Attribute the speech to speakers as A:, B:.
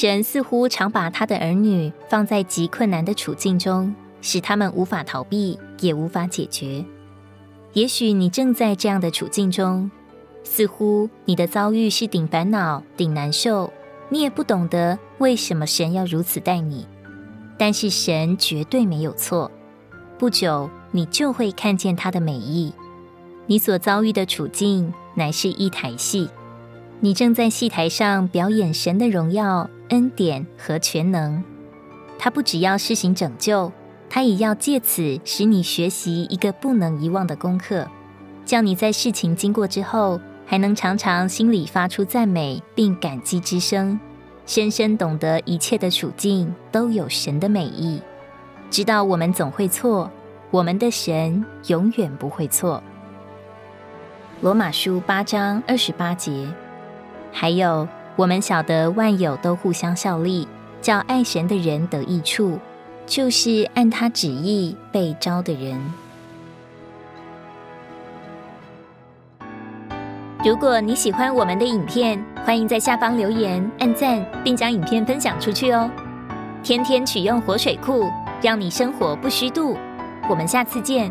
A: 神似乎常把他的儿女放在极困难的处境中，使他们无法逃避，也无法解决。也许你正在这样的处境中，似乎你的遭遇是顶烦恼、顶难受，你也不懂得为什么神要如此待你。但是神绝对没有错，不久你就会看见他的美意。你所遭遇的处境乃是一台戏，你正在戏台上表演神的荣耀。恩典和全能，他不只要施行拯救，他也要借此使你学习一个不能遗忘的功课，叫你在事情经过之后，还能常常心里发出赞美并感激之声，深深懂得一切的处境都有神的美意，知道我们总会错，我们的神永远不会错。罗马书八章二十八节，还有。我们晓得万有都互相效力，叫爱神的人得益处，就是按他旨意被招的人。如果你喜欢我们的影片，欢迎在下方留言、按赞，并将影片分享出去哦。天天取用活水库，让你生活不虚度。我们下次见。